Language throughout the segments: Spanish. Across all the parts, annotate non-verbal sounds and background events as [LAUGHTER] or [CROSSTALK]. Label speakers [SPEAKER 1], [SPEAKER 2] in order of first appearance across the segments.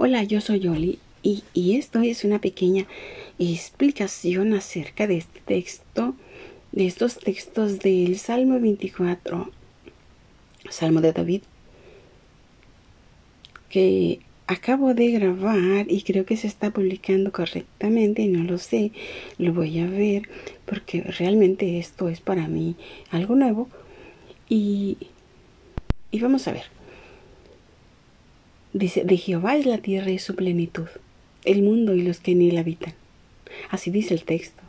[SPEAKER 1] Hola, yo soy Yoli y, y, esto es una pequeña explicación acerca de este texto, de estos textos del Salmo 24, Salmo de David, que acabo de grabar y creo que se está publicando correctamente, no lo sé, lo voy a ver porque realmente esto es para mí algo nuevo y, y vamos a ver. Dice, de Jehová es la tierra y su plenitud, el mundo y los que en él habitan. Así dice el texto.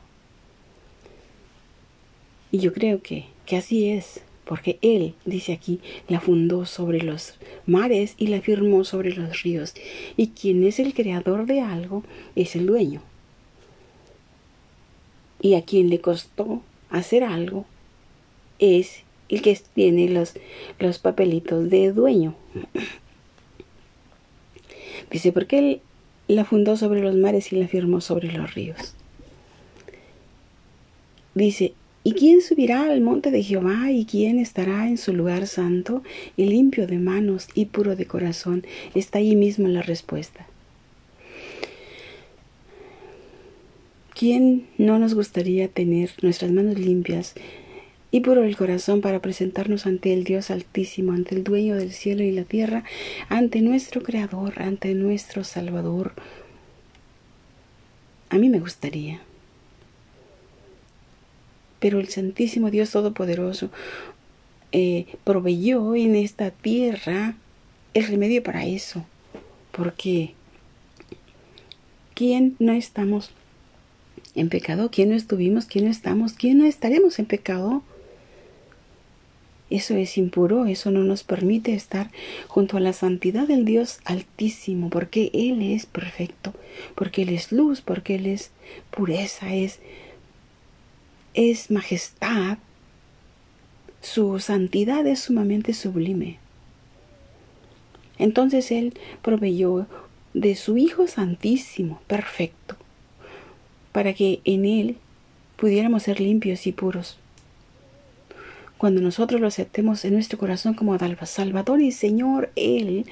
[SPEAKER 1] Y yo creo que, que así es, porque Él, dice aquí, la fundó sobre los mares y la firmó sobre los ríos. Y quien es el creador de algo es el dueño. Y a quien le costó hacer algo es el que tiene los, los papelitos de dueño. Dice, porque él la fundó sobre los mares y la firmó sobre los ríos. Dice, ¿y quién subirá al monte de Jehová y quién estará en su lugar santo y limpio de manos y puro de corazón? Está ahí mismo la respuesta. ¿Quién no nos gustaría tener nuestras manos limpias y puro el corazón para presentarnos ante el Dios Altísimo, ante el dueño del cielo y la tierra, ante nuestro Creador, ante nuestro Salvador. A mí me gustaría. Pero el Santísimo Dios Todopoderoso eh, proveyó en esta tierra el remedio para eso. Porque ¿quién no estamos en pecado? ¿Quién no estuvimos? ¿Quién no estamos? ¿Quién no estaremos en pecado? Eso es impuro, eso no nos permite estar junto a la santidad del Dios Altísimo, porque Él es perfecto, porque Él es luz, porque Él es pureza, es, es majestad. Su santidad es sumamente sublime. Entonces Él proveyó de su Hijo Santísimo, perfecto, para que en Él pudiéramos ser limpios y puros. Cuando nosotros lo aceptemos en nuestro corazón como Salvador y Señor, Él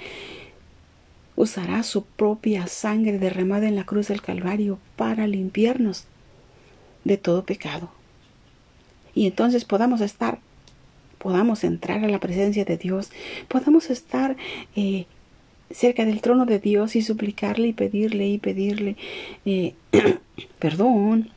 [SPEAKER 1] usará su propia sangre derramada en la cruz del Calvario para limpiarnos de todo pecado. Y entonces podamos estar, podamos entrar a la presencia de Dios, podamos estar eh, cerca del trono de Dios y suplicarle y pedirle y pedirle eh, [CLEARS THROAT] perdón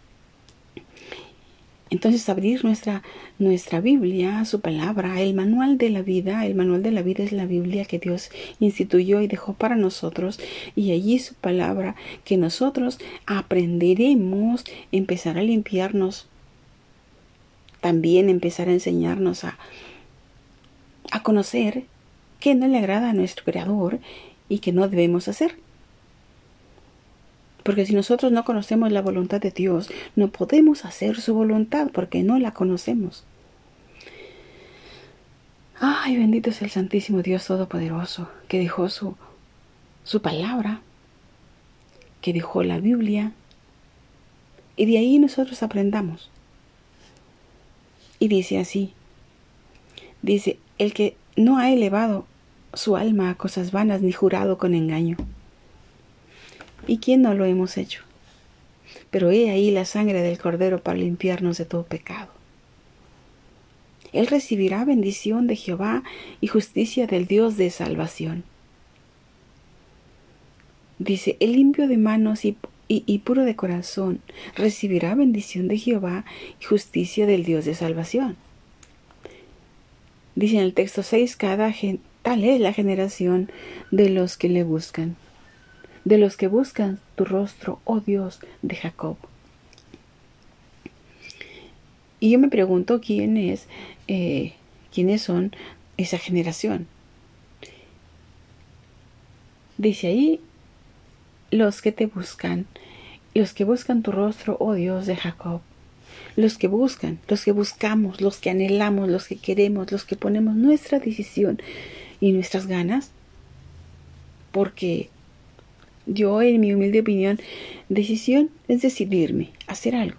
[SPEAKER 1] entonces abrir nuestra, nuestra Biblia, su palabra, el manual de la vida, el manual de la vida es la Biblia que Dios instituyó y dejó para nosotros y allí su palabra que nosotros aprenderemos, empezar a limpiarnos, también empezar a enseñarnos a, a conocer qué no le agrada a nuestro Creador y qué no debemos hacer. Porque si nosotros no conocemos la voluntad de Dios, no podemos hacer su voluntad porque no la conocemos. Ay, bendito es el Santísimo Dios Todopoderoso, que dejó su, su palabra, que dejó la Biblia, y de ahí nosotros aprendamos. Y dice así, dice, el que no ha elevado su alma a cosas vanas ni jurado con engaño ¿Y quién no lo hemos hecho? Pero he ahí la sangre del Cordero para limpiarnos de todo pecado. Él recibirá bendición de Jehová y justicia del Dios de salvación. Dice, el limpio de manos y, puro de corazón recibirá bendición de Jehová y justicia del Dios de salvación. Dice en el texto 6, cada tal es la generación de los que le buscan de los que buscan tu rostro, oh Dios de Jacob. Y yo me pregunto quién es, eh, quiénes son esa generación. Dice ahí, los que te buscan, los que buscan tu rostro, oh Dios de Jacob. Los que buscan, los que buscamos, los que anhelamos, los que queremos, los que ponemos nuestra decisión y nuestras ganas, porque yo, en mi humilde opinión, decisión es decidirme, hacer algo.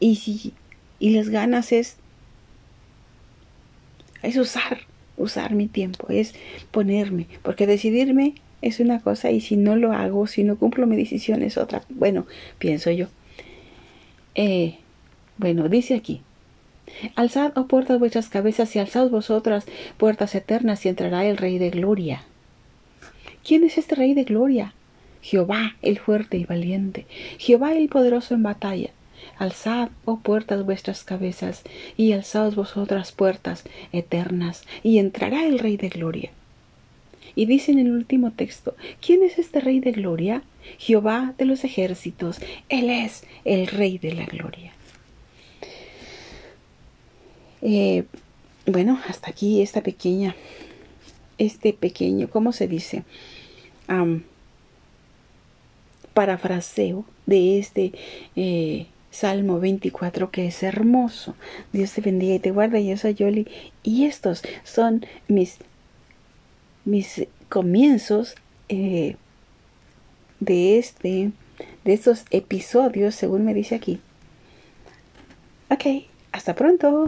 [SPEAKER 1] Y si y las ganas es es usar, usar mi tiempo, es ponerme, porque decidirme es una cosa y si no lo hago, si no cumplo mi decisión es otra. Bueno, pienso yo. Eh, bueno, dice aquí. Alzad, oh puertas, vuestras cabezas y alzad vosotras puertas eternas y entrará el Rey de Gloria. ¿Quién es este Rey de Gloria? Jehová el fuerte y valiente, Jehová el poderoso en batalla. Alzad, oh puertas, vuestras cabezas, y alzaos vosotras puertas eternas, y entrará el Rey de Gloria. Y dice en el último texto, ¿quién es este Rey de Gloria? Jehová de los ejércitos, Él es el Rey de la Gloria. Eh, bueno, hasta aquí esta pequeña, este pequeño, ¿cómo se dice? Parafraseo de este eh, Salmo 24 que es hermoso. Dios te bendiga y te guarda. Yo soy Yoli y estos son mis, mis comienzos eh, de este de estos episodios según me dice aquí. Ok, hasta pronto.